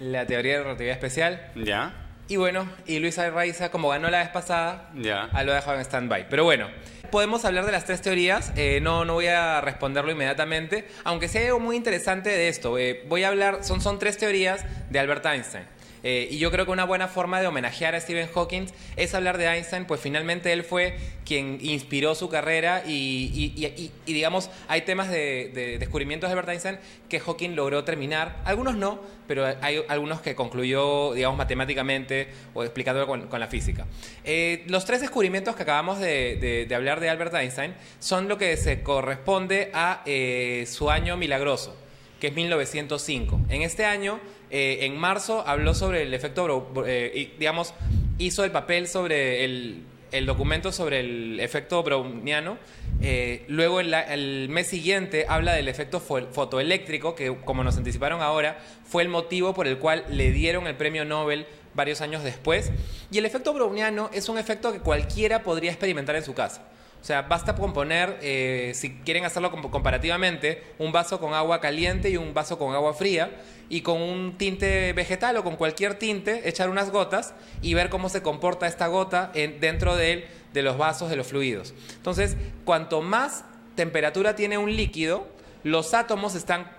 La teoría de la relatividad especial. Ya, Y bueno, y Luisa Raiza, como ganó la vez pasada, ya. lo ha dejado en stand-by. Pero bueno, podemos hablar de las tres teorías. eh, no, no voy a responderlo inmediatamente, aunque hay algo muy interesante de esto. eh, voy a hablar, son, son tres teorías de Albert Einstein. Eh, y yo creo que una buena forma de homenajear a Stephen Hawking es hablar de Einstein, pues finalmente él fue quien inspiró su carrera y, y- y- digamos, hay temas de, de descubrimientos de Albert Einstein que Hawking logró terminar, algunos no, pero hay algunos que concluyó, digamos, matemáticamente o explicándolo con, la física. Eh, los tres descubrimientos que acabamos de, de- de hablar de Albert Einstein son lo que se corresponde a eh, su año milagroso que es 1905. En este año, eh, en marzo, habló sobre el efecto, eh, digamos, hizo el papel sobre el, el documento sobre el efecto browniano. Eh, luego, en la- el mes siguiente, habla del efecto fo- fotoeléctrico, que, como nos anticiparon ahora, fue el motivo por el cual le dieron el premio Nobel varios años después. Y el efecto browniano es un efecto que cualquiera podría experimentar en su casa. O sea, basta con poner, eh, si quieren hacerlo com- comparativamente, un vaso con agua caliente y un vaso con agua fría y con un tinte vegetal o con cualquier tinte, echar unas gotas y ver cómo se comporta esta gota en- dentro de, los vasos, de los fluidos. Entonces, cuanto más temperatura tiene un líquido, los átomos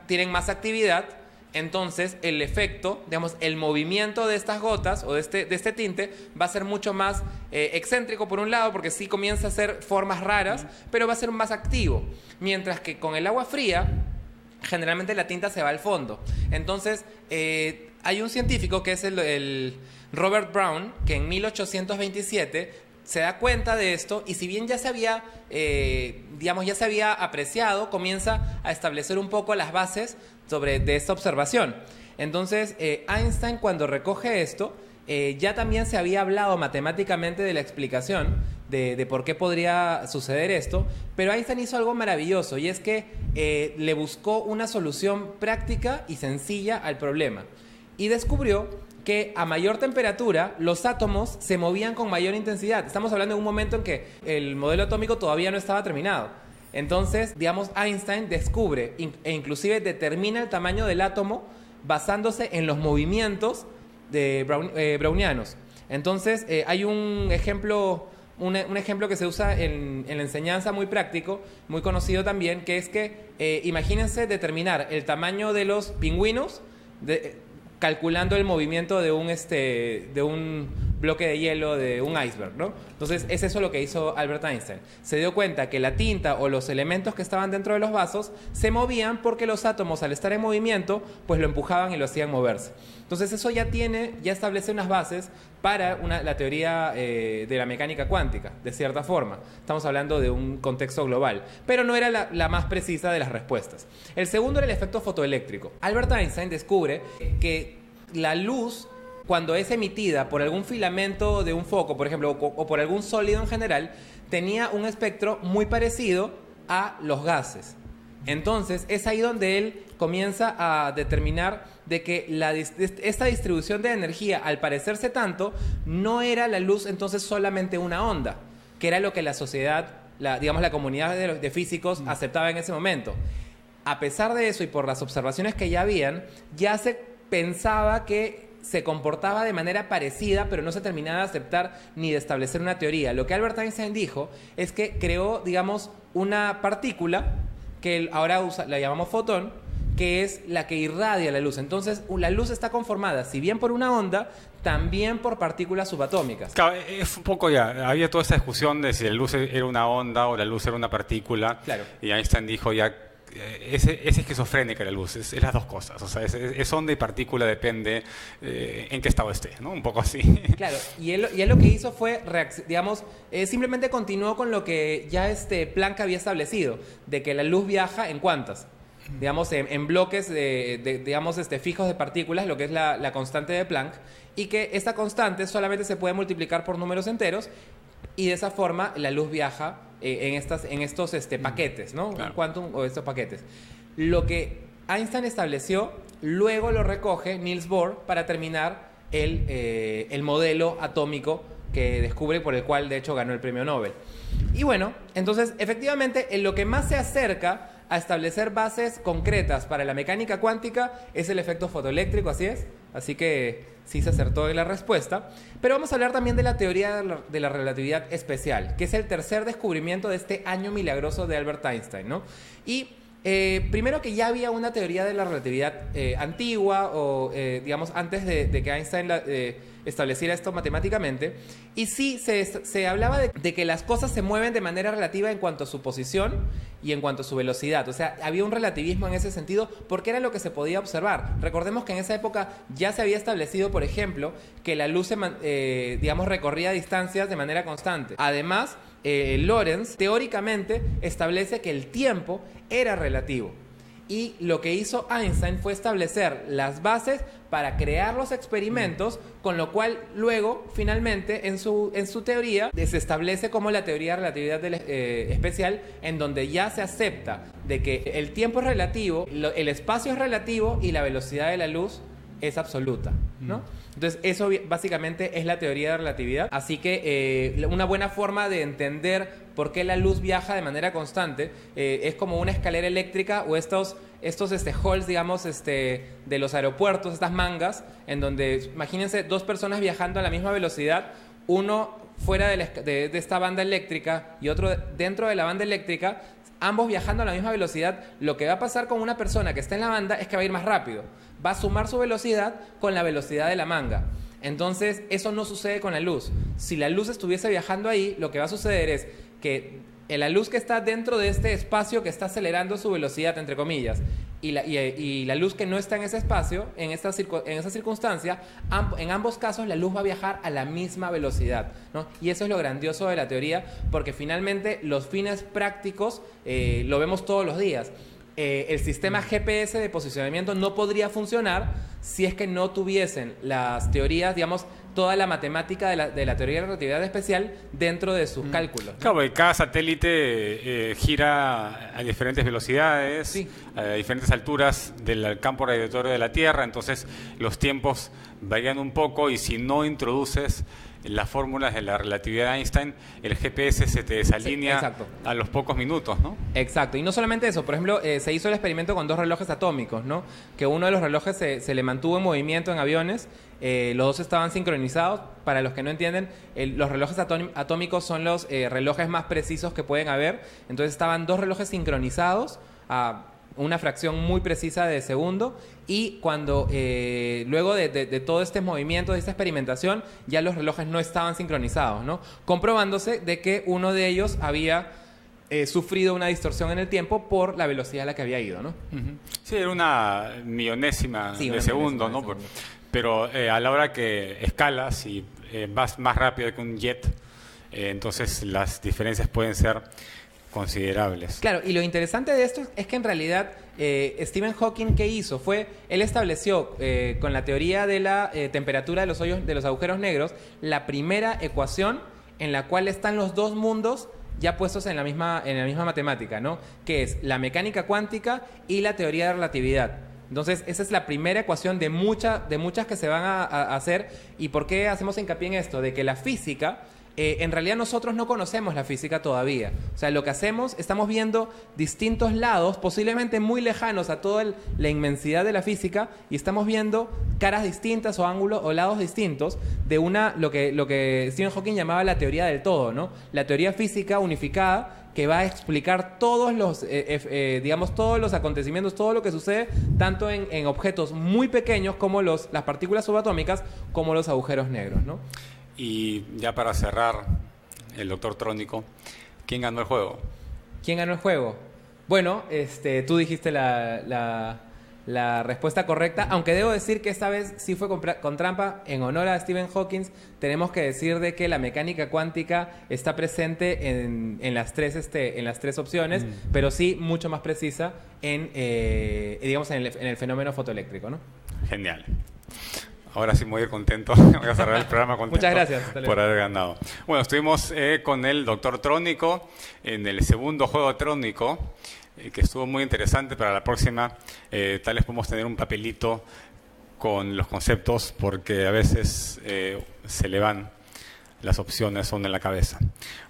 tienen más actividad entonces el efecto, digamos, el movimiento de estas gotas o de este, de este tinte va a ser mucho más eh, excéntrico por un lado, porque sí comienza a hacer formas raras, pero va a ser más activo. Mientras que con el agua fría, generalmente la tinta se va al fondo. Entonces, eh, hay un científico que es el, el Robert Brown, que en 1827 se da cuenta de esto y si bien ya se había, eh, digamos, ya se había apreciado, comienza a establecer un poco las bases sobre de esta observación. Entonces, eh, Einstein cuando recoge esto, eh, ya también se había hablado matemáticamente de la explicación de, de por qué podría suceder esto, pero Einstein hizo algo maravilloso y es que eh, le buscó una solución práctica y sencilla al problema y descubrió que a mayor temperatura los átomos se movían con mayor intensidad. Estamos hablando de un momento en que el modelo atómico todavía no estaba terminado. Entonces, digamos, Einstein descubre e inclusive determina el tamaño del átomo basándose en los movimientos de eh, brownianos. Entonces, eh, hay un ejemplo, un, un ejemplo que se usa en, la enseñanza muy práctico, muy conocido también, que es que eh, imagínense determinar el tamaño de los pingüinos calculando el movimiento de un, este, de un bloque de hielo, de un iceberg, ¿no? Entonces, es eso lo que hizo Albert Einstein. Se dio cuenta que la tinta o los elementos que estaban dentro de los vasos se movían porque los átomos, al estar en movimiento, pues lo empujaban y lo hacían moverse. Entonces, eso ya tiene, ya establece unas bases para la teoría eh, de la mecánica cuántica, de cierta forma. Estamos hablando de un contexto global, pero no era la más precisa de las respuestas. El segundo era el efecto fotoeléctrico. Albert Einstein descubre que la luz cuando es emitida por algún filamento de un foco, por ejemplo, o, o por algún sólido en general, tenía un espectro muy parecido a los gases. Entonces, es ahí donde él comienza a determinar de que la esta distribución de energía, al parecerse tanto, no era la luz entonces solamente una onda, que era lo que la sociedad, la, digamos la comunidad de, los- de físicos aceptaba en ese momento. A pesar de eso y por las observaciones que ya habían, ya se pensaba que se comportaba de manera parecida, pero no se terminaba de aceptar ni de establecer una teoría. Lo que Albert Einstein dijo es que creó, digamos, una partícula que ahora usa- la llamamos fotón, que es la que irradia la luz. Entonces, la luz está conformada, si bien por una onda, también por partículas subatómicas. Claro, es un poco ya, había toda esta discusión de si la luz era una onda o la luz era una partícula. Claro. Y Einstein dijo ya, es, es esquizofrénica la luz, es, las dos cosas. O sea, es, onda y partícula, depende eh, en qué estado esté, ¿no? Un poco así. Claro, y él, y él lo que hizo fue, digamos, eh, simplemente continuó con lo que ya este Planck había establecido, de que la luz viaja en cuantas. Digamos, en, bloques, de, digamos, este, fijos de partículas, lo que es la constante de Planck, y que esta constante solamente se puede multiplicar por números enteros, y de esa forma la luz viaja eh, en, estas, en estos este, paquetes, ¿no? Claro. Quantum o estos paquetes. Lo que Einstein estableció luego lo recoge Niels Bohr para terminar el, eh, el modelo atómico que descubre por el cual de hecho ganó el premio Nobel. Y bueno, entonces efectivamente en lo que más se acerca a establecer bases concretas para la mecánica cuántica es el efecto fotoeléctrico, así es. Así que sí se acertó en la respuesta. Pero vamos a hablar también de la teoría de la, relatividad especial, que es el tercer descubrimiento de este año milagroso de Albert Einstein, ¿no? Y eh, primero que ya había una teoría de la relatividad eh, antigua o, eh, digamos, antes de, de que Einstein la- eh, estableciera esto matemáticamente. Y sí se, se hablaba de, que las cosas se mueven de manera relativa en cuanto a su posición y en cuanto a su velocidad. O sea, había un relativismo en ese sentido porque era lo que se podía observar. Recordemos que en esa época ya se había establecido, por ejemplo, que la luz, eh, digamos, recorría distancias de manera constante. Además, eh, Lorentz teóricamente establece que el tiempo era relativo. Y lo que hizo Einstein fue establecer las bases para crear los experimentos, con lo cual luego, finalmente, en su, en su teoría, se establece como la teoría de relatividad eh, especial, en donde ya se acepta de que el tiempo es relativo, el espacio es relativo y la velocidad de la luz es absoluta, ¿no? Entonces, eso básicamente es la teoría de relatividad. Así que eh, una buena forma de entender por qué la luz viaja de manera constante eh, es como una escalera eléctrica o estos, estos este, halls, digamos, este, de los aeropuertos, estas mangas, en donde, imagínense, dos personas viajando a la misma velocidad, uno fuera de, la esca- de- de esta banda eléctrica y otro dentro de la banda eléctrica, ambos viajando a la misma velocidad, lo que va a pasar con una persona que está en la banda es que va a ir más rápido. Va a sumar su velocidad con la velocidad de la manga. Entonces, eso no sucede con la luz. Si la luz estuviese viajando ahí, lo que va a suceder es que la luz que está dentro de este espacio que está acelerando su velocidad, entre comillas, y la, luz que no está en ese espacio, en esta, circu- en esa circunstancia, en ambos casos la luz va a viajar a la misma velocidad. ¿no? Y eso es lo grandioso de la teoría, porque finalmente los fines prácticos eh, lo vemos todos los días. Eh, el sistema GPS de posicionamiento no podría funcionar si es que no tuviesen las teorías, digamos, toda la matemática de la, de la teoría de la relatividad especial dentro de sus cálculos. ¿no? Claro, porque cada satélite eh, gira a diferentes velocidades, Sí. a diferentes alturas del campo radiatorio de la Tierra, entonces los tiempos varían un poco y si no introduces las fórmulas de la relatividad de Einstein, el GPS se te desalinea a los pocos minutos, ¿no? Exacto, y no solamente eso, por ejemplo, eh, se hizo el experimento con dos relojes atómicos, ¿no? Que uno de los relojes se, se le mantuvo en movimiento en aviones, eh, los dos estaban sincronizados. Para los que no entienden, el- los relojes ató- atómicos son los eh, relojes más precisos que pueden haber. Entonces estaban dos relojes sincronizados a una fracción muy precisa de segundo y cuando eh, luego de, de- de todo este movimiento, de esta experimentación, ya los relojes no estaban sincronizados, ¿no? Comprobándose de que uno de ellos había eh, sufrido una distorsión en el tiempo por la velocidad a la que había ido, ¿no? Sí, era una millonésima Sí, de segundo, ¿no? Por-. Pero eh, a la hora que escalas y eh, vas más rápido que un jet, eh, entonces las diferencias pueden ser considerables. Claro, y lo interesante de esto es que en realidad eh, Stephen Hawking, ¿qué hizo? Fue, él estableció eh, con la teoría de la eh, temperatura de los, hoyos, de los agujeros negros la primera ecuación en la cual están los dos mundos ya puestos en la misma, en la misma matemática, ¿no? Que es la mecánica cuántica y la teoría de relatividad. Entonces, esa es la primera ecuación de, mucha- de muchas que se van a, hacer. ¿Y por qué hacemos hincapié en esto? De que la física eh, en realidad nosotros no conocemos la física todavía. O sea, lo que hacemos, estamos viendo distintos lados, posiblemente muy lejanos a toda la inmensidad de la física, y estamos viendo caras distintas o ángulos o lados distintos de una, lo que, lo que Stephen Hawking llamaba la teoría del todo, ¿no? La teoría física unificada que va a explicar todos los, eh, eh, eh, digamos, todos los acontecimientos, todo lo que sucede, tanto en, en objetos muy pequeños como los, las partículas subatómicas, como los agujeros negros, ¿no? Y ya para cerrar, el doctor Trónico, ¿quién ganó el juego? ¿Quién ganó el juego? Bueno, este, tú dijiste la, la- la respuesta correcta, aunque debo decir que esta vez sí fue con, con trampa. En honor a Stephen Hawking, tenemos que decir de que la mecánica cuántica está presente en, en las, tres, este, en las tres opciones, pero sí mucho más precisa en, eh, digamos, en el, en el fenómeno fotoeléctrico, ¿no? Genial. Ahora sí me voy a ir contento. Voy a cerrar el programa contento Muchas gracias. Por haber ganado. Bueno, estuvimos eh, con el doctor Trónico en el segundo juego trónico eh, que estuvo muy interesante. Para la próxima, eh, tal vez podemos tener un papelito con los conceptos porque a veces eh, se le van las opciones son en la cabeza.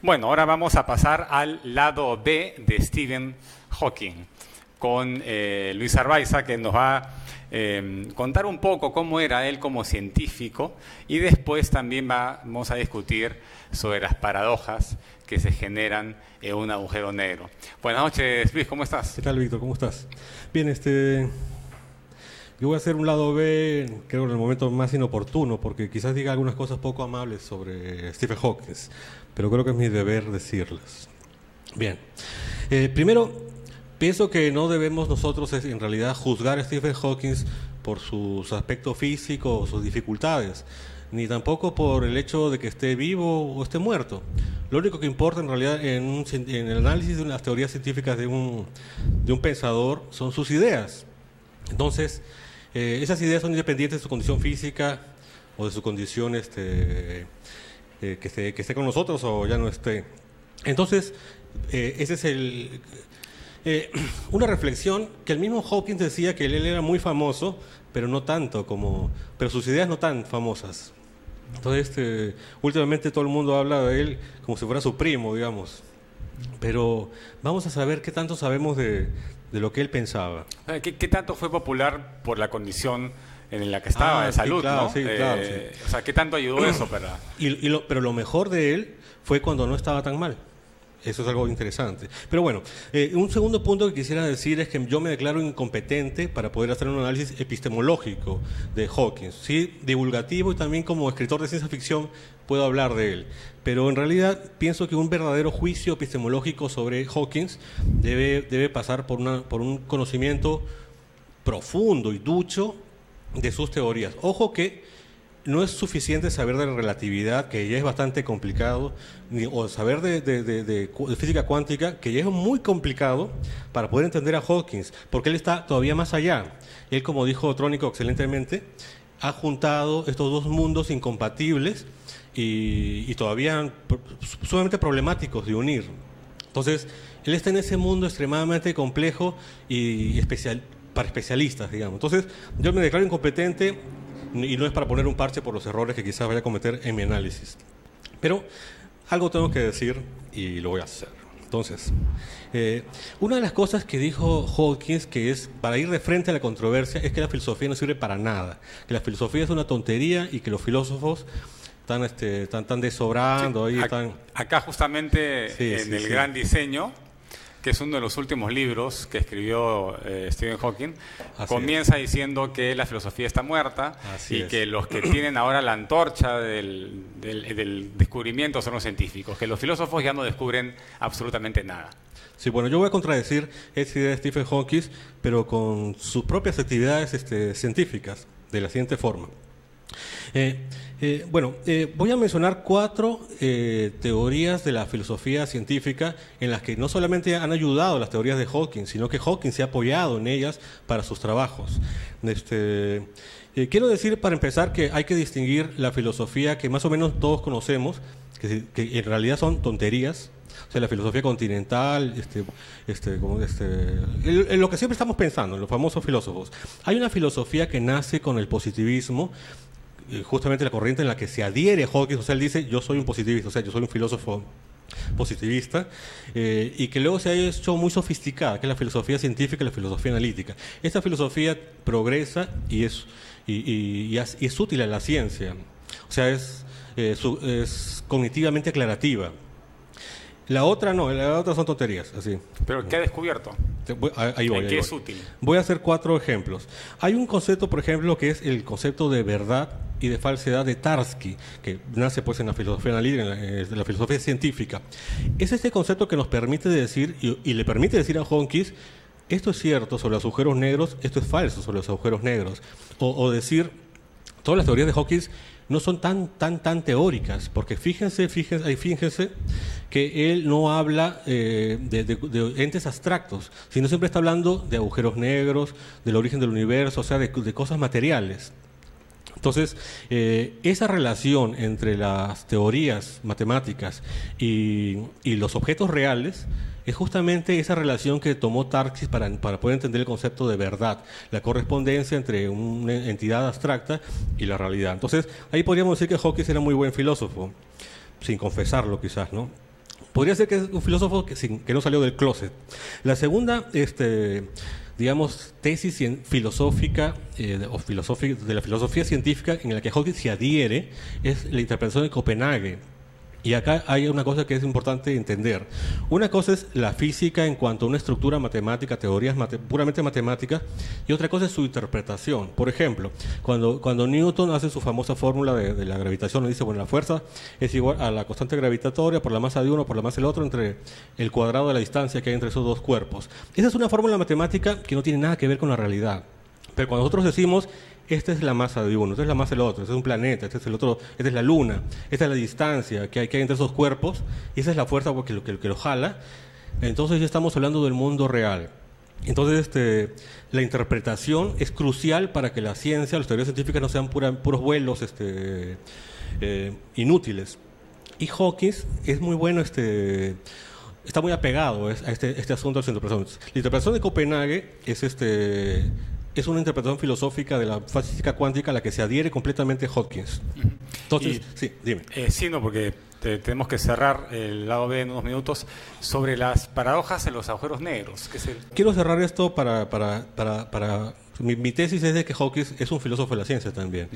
Bueno, ahora vamos a pasar al lado B de Stephen Hawking con eh, Luis Arbaiza, que nos va a eh, contar un poco cómo era él como científico y después también vamos a discutir sobre las paradojas que se generan en un agujero negro. Buenas noches, Luis, ¿cómo estás? ¿Qué tal, Víctor? ¿Cómo estás? Bien, este... Yo voy a hacer un lado B, creo, en el momento más inoportuno, porque quizás diga algunas cosas poco amables sobre Stephen Hawking, pero creo que es mi deber decirlas. Bien. Eh, primero, pienso que no debemos nosotros en realidad juzgar a Stephen Hawking por sus aspectos físicos o sus dificultades, ni tampoco por el hecho de que esté vivo o esté muerto. Lo único que importa en realidad en, un, en el análisis de las teorías científicas de un, de un pensador son sus ideas. Entonces, eh, esas ideas son independientes de su condición física o de su condición este, eh, que, esté, que, esté, con nosotros o ya no esté. Entonces, eh, ese es el, eh, una reflexión que el mismo Hawkins decía que él era muy famoso, pero no tanto como, pero sus ideas no tan famosas. Entonces, este, últimamente todo el mundo habla de él como si fuera su primo, digamos. Pero vamos a saber qué tanto sabemos de, de lo que él pensaba. ¿Qué, ¿Qué, tanto fue popular por la condición en la que estaba Ah, de sí, salud? claro, ¿no? sí, Eh, claro, sí. O sea, ¿qué tanto ayudó eso para...? Y, y lo- pero lo mejor de él fue cuando no estaba tan mal. Eso es algo interesante. Pero bueno, eh, un segundo punto que quisiera decir es que yo me declaro incompetente para poder hacer un análisis epistemológico de Hawkins. ¿sí? Divulgativo y también como escritor de ciencia ficción puedo hablar de él. Pero en realidad pienso que un verdadero juicio epistemológico sobre Hawkins debe, debe pasar por, una, por un conocimiento profundo y ducho de sus teorías. Ojo que no es suficiente saber de la relatividad, que ya es bastante complicado, o saber de, de- física cuántica, que ya es muy complicado para poder entender a Hawkins, porque él está todavía más allá. Él, como dijo Trónico excelentemente, ha juntado estos dos mundos incompatibles y, y todavía sumamente problemáticos de unir. Entonces, él está en ese mundo extremadamente complejo y especial, para especialistas, digamos. Entonces, yo me declaro incompetente y no es para poner un parche por los errores que quizás vaya a cometer en mi análisis. Pero algo tengo que decir y lo voy a hacer. Entonces, eh, una de las cosas que dijo Hawkins, que es para ir de frente a la controversia, es que la filosofía no sirve para nada, que la filosofía es una tontería y que los filósofos están, este, están, están desobrando ahí, están... Acá justamente Sí, en sí, el gran diseño, que es uno de los últimos libros que escribió eh, Stephen Hawking, Así comienza diciendo que la filosofía está muerta Así y es. que los que tienen ahora la antorcha del, del- del descubrimiento son los científicos, que los filósofos ya no descubren absolutamente nada. Sí, bueno, yo voy a contradecir esa idea de Stephen Hawking, pero con sus propias actividades este, científicas, de la siguiente forma. Eh, eh, bueno, eh, voy a mencionar cuatro teorías de la filosofía científica en las que no solamente han ayudado las teorías de Hawking, sino que Hawking se ha apoyado en ellas para sus trabajos. Este, quiero decir, para empezar, que hay que distinguir la filosofía que más o menos todos conocemos, que, en realidad son tonterías, o sea, la filosofía continental, este, este, este, en- lo que siempre estamos pensando, en los famosos filósofos. Hay una filosofía que nace con el positivismo, justamente la corriente en la que se adhiere Hawking, o sea, él dice, yo soy un positivista, o sea, yo soy un filósofo positivista, eh, y que luego se ha hecho muy sofisticada, que es la filosofía científica y la filosofía analítica. Esta filosofía progresa y es, y, y- es, útil a la ciencia, o sea, es, eh, cognitivamente aclarativa. La otra no, la otra son tonterías, así. Pero ¿qué ha descubierto? Voy- ahí voy, ¿En ahí qué voy. es útil? Voy a hacer cuatro ejemplos. Hay un concepto, por ejemplo, que es el concepto de verdad y de falsedad de Tarski, que nace pues en la filosofía analítica, en la, eh, en la filosofía científica. Es este concepto que nos permite decir, y, y le permite decir a Hawkins, esto es cierto sobre los agujeros negros, esto es falso sobre los agujeros negros. O, o decir, todas las teorías de Hawkins no son tan, tan, tan teóricas, porque fíjense, fíjense, fíjense que él no habla eh, de, entes abstractos, sino siempre está hablando de agujeros negros, del origen del universo, o sea, de cosas materiales. Entonces, eh, esa relación entre las teorías matemáticas y, los objetos reales es justamente esa relación que tomó Tarsis para, para, poder entender el concepto de verdad, la correspondencia entre una entidad abstracta y la realidad. Entonces, ahí podríamos decir que Hawking era muy buen filósofo, sin confesarlo quizás, ¿no? Podría ser que es un filósofo que, sin, que no salió del closet. La segunda, este digamos, tesis filosófica eh, o de la filosofía científica en la que Hawking se adhiere es la interpretación de Copenhague y acá hay una cosa que es importante entender. Una cosa es la física en cuanto a una estructura matemática, teorías puramente matemáticas, y otra cosa es su interpretación. Por ejemplo, cuando, Newton hace su famosa fórmula de, la gravitación, dice, bueno, la fuerza es igual a la constante gravitatoria por la masa de uno por la masa del otro entre el cuadrado de la distancia que hay entre esos dos cuerpos. Esa es una fórmula matemática que no tiene nada que ver con la realidad. Pero cuando nosotros decimos esta es la masa de uno, esta es la masa del otro, este es un planeta, este es el otro, esta es la luna, esta es la distancia que hay, que entre esos cuerpos, y esa es la fuerza que, que, que lo jala. Entonces ya estamos hablando del mundo real. Entonces, este, la interpretación es crucial para que la ciencia, las teorías científicas no sean puros vuelos este, eh, inútiles. Y Hawkins es muy bueno, este, está muy apegado a este, este asunto de las interpretaciones. La interpretación de Copenhague es este, es una interpretación filosófica de la física cuántica a la que se adhiere completamente Hawkins. Entonces, sí, dime. Eh, sí, no, porque tenemos que cerrar el lado B en unos minutos sobre las paradojas en los agujeros negros. Quiero cerrar esto para, para, para, para mi, tesis es de que Hawkins es un filósofo de la ciencia también.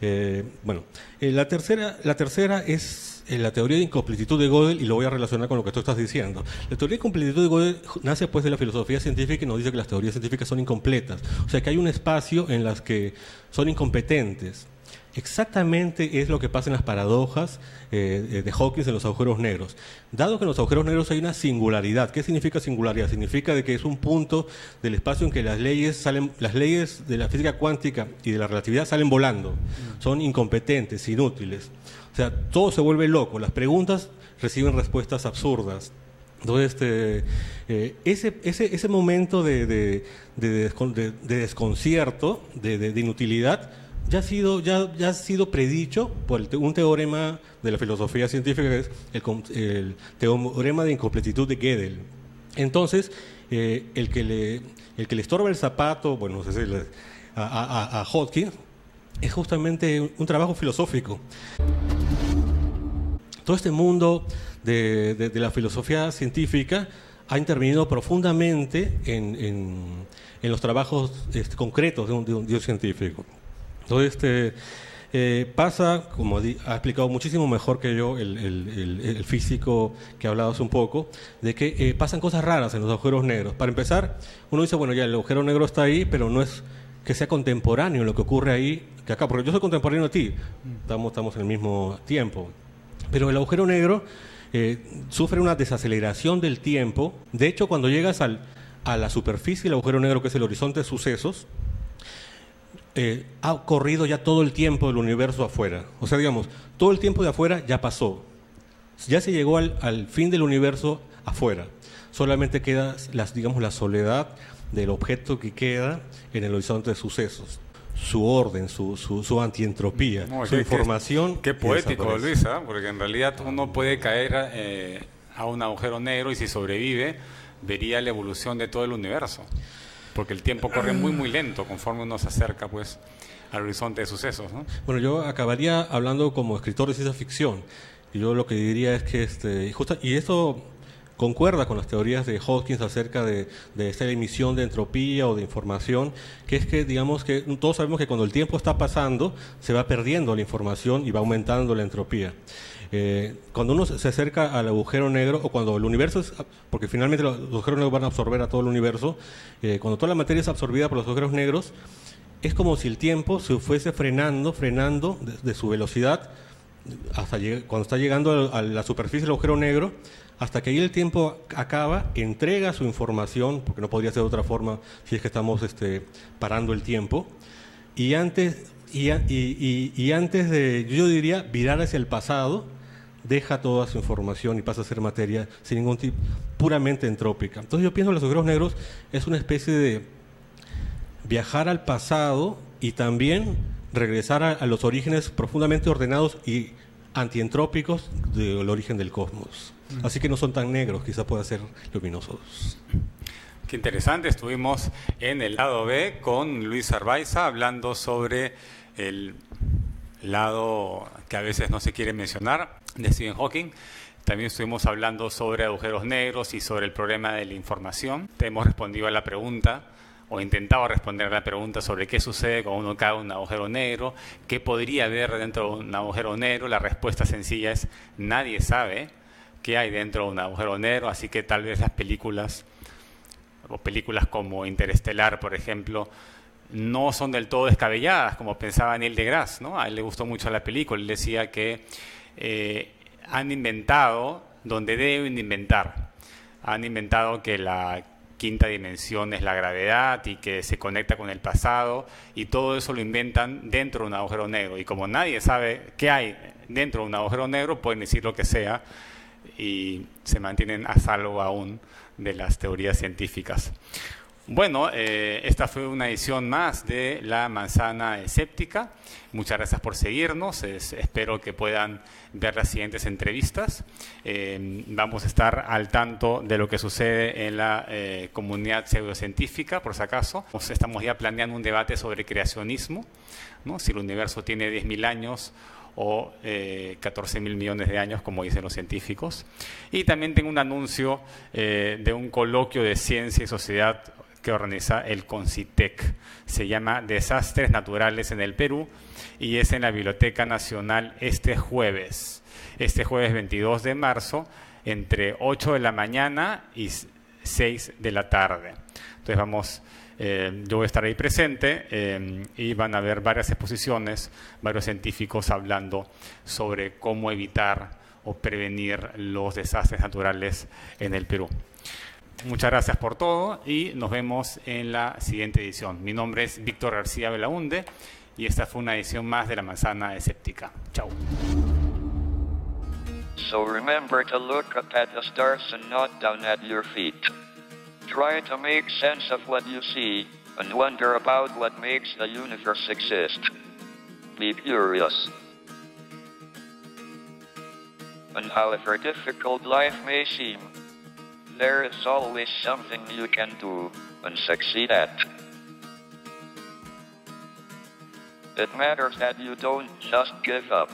Eh, bueno, eh, la, tercera, la tercera es eh, la teoría de incompletitud de Gödel y lo voy a relacionar con lo que tú estás diciendo. La teoría de incompletitud de Gödel nace pues de la filosofía científica y nos dice que las teorías científicas son incompletas. O sea que hay un espacio en las que son incompetentes. Exactamente es lo que pasa en las paradojas eh, de Hawkins en los agujeros negros. Dado que en los agujeros negros hay una singularidad, ¿qué significa singularidad? Significa de que es un punto del espacio en que las leyes salen, las leyes de la física cuántica y de la relatividad salen volando, son incompetentes, inútiles. O sea, todo se vuelve loco, las preguntas reciben respuestas absurdas. Entonces, este, eh, ese, ese, ese, momento de, de, de desconcierto, de, inutilidad, ya ha sido, ya, ya ha sido predicho por un teorema de la filosofía científica, que es el, teorema de incompletitud de Gödel. Entonces, eh, el, que le, el que le estorba el zapato, bueno, no sé a, a, a Hodgkin, es justamente un trabajo filosófico. Todo este mundo de, de, la filosofía científica ha intervenido profundamente en, en, en los trabajos este, concretos de un, de un científico. Entonces, este, eh, pasa, como ha explicado muchísimo mejor que yo el, físico que ha hablado hace un poco, de que eh, pasan cosas raras en los agujeros negros. Para empezar, uno dice, bueno, ya el agujero negro está ahí, pero no es que sea contemporáneo lo que ocurre ahí que acá, porque yo soy contemporáneo a ti, estamos, estamos en el mismo tiempo. Pero el agujero negro eh, sufre una desaceleración del tiempo. De hecho, cuando llegas al, a la superficie del agujero negro, que es el horizonte de sucesos, eh, ha corrido ya todo el tiempo del universo afuera. O sea, digamos, todo el tiempo de afuera ya pasó. Ya se llegó al, fin del universo afuera. Solamente queda, las, digamos, la soledad del objeto que queda en el horizonte de sucesos. Su orden, su, su, antientropía, su información. Qué, poético, Luisa, porque en realidad uno puede caer eh, a un agujero negro y si sobrevive, vería la evolución de todo el universo porque el tiempo corre muy, muy lento conforme uno se acerca pues, al horizonte de sucesos. ¿no? Bueno, yo acabaría hablando como escritor de ciencia ficción. Y yo lo que diría es que, este, justo, y esto concuerda con las teorías de Hawkins acerca de, de, esta emisión de entropía o de información, que es que, digamos que todos sabemos que cuando el tiempo está pasando, se va perdiendo la información y va aumentando la entropía. Eh, cuando uno se acerca al agujero negro, o cuando el universo es, porque finalmente los, agujeros negros van a absorber a todo el universo, eh, cuando toda la materia es absorbida por los agujeros negros, es como si el tiempo se fuese frenando, frenando de, su velocidad, hasta cuando está llegando a la superficie del agujero negro, hasta que ahí el tiempo acaba, entrega su información, porque no podría ser de otra forma si es que estamos este, parando el tiempo, y antes, y, y, y, antes de, yo diría, virar hacia el pasado, deja toda su información y pasa a ser materia sin ningún tipo, puramente entrópica. Entonces yo pienso que los agujeros negros es una especie de viajar al pasado y también regresar a, a los orígenes profundamente ordenados y antientrópicos del origen del cosmos. Así que no son tan negros, quizás puedan ser luminosos. Qué interesante, estuvimos en el lado B con Luis Arbaiza hablando sobre el lado que a veces no se quiere mencionar de Stephen Hawking. También estuvimos hablando sobre agujeros negros y sobre el problema de la información. Te hemos respondido a la pregunta o intentado responder a la pregunta sobre qué sucede cuando uno cae en un agujero negro, qué podría haber dentro de un agujero negro. La respuesta sencilla es nadie sabe qué hay dentro de un agujero negro, así que tal vez las películas o películas como Interestelar, por ejemplo, no son del todo descabelladas, como pensaba Neil deGrasse. ¿no? A él le gustó mucho la película, él decía que eh, han inventado donde deben inventar. Han inventado que la quinta dimensión es la gravedad y que se conecta con el pasado y todo eso lo inventan dentro de un agujero negro. Y como nadie sabe qué hay dentro de un agujero negro, pueden decir lo que sea y se mantienen a salvo aún de las teorías científicas. Bueno, eh, esta fue una edición más de La Manzana Escéptica. Muchas gracias por seguirnos. espero que puedan ver las siguientes entrevistas. Eh, vamos a estar al tanto de lo que sucede en la eh, comunidad pseudocientífica, por si acaso. Estamos ya planeando un debate sobre creacionismo, ¿no? si el universo tiene 10.000 años o 14 mil millones de años, como dicen los científicos. Y también tengo un anuncio de un coloquio de ciencia y sociedad que organiza el CONCITEC. Se llama Desastres Naturales en el Perú y es en la Biblioteca Nacional este jueves, este jueves 22 de marzo, entre 8 de la mañana y 6 de la tarde. Entonces vamos, eh, yo voy a estar ahí presente eh, y van a haber varias exposiciones, varios científicos hablando sobre cómo evitar o prevenir los desastres naturales en el Perú. Muchas gracias por todo y nos vemos en la siguiente edición. Mi nombre es Víctor García Belaunde y esta fue una edición más de La Manzana Escéptica. Chao. So remember to look up at the stars and not down at your feet. Try to make sense of what you see and wonder about what makes the universe exist. Be curious. And however difficult life may seem, there is always something you can do and succeed at. It matters that you don't just give up.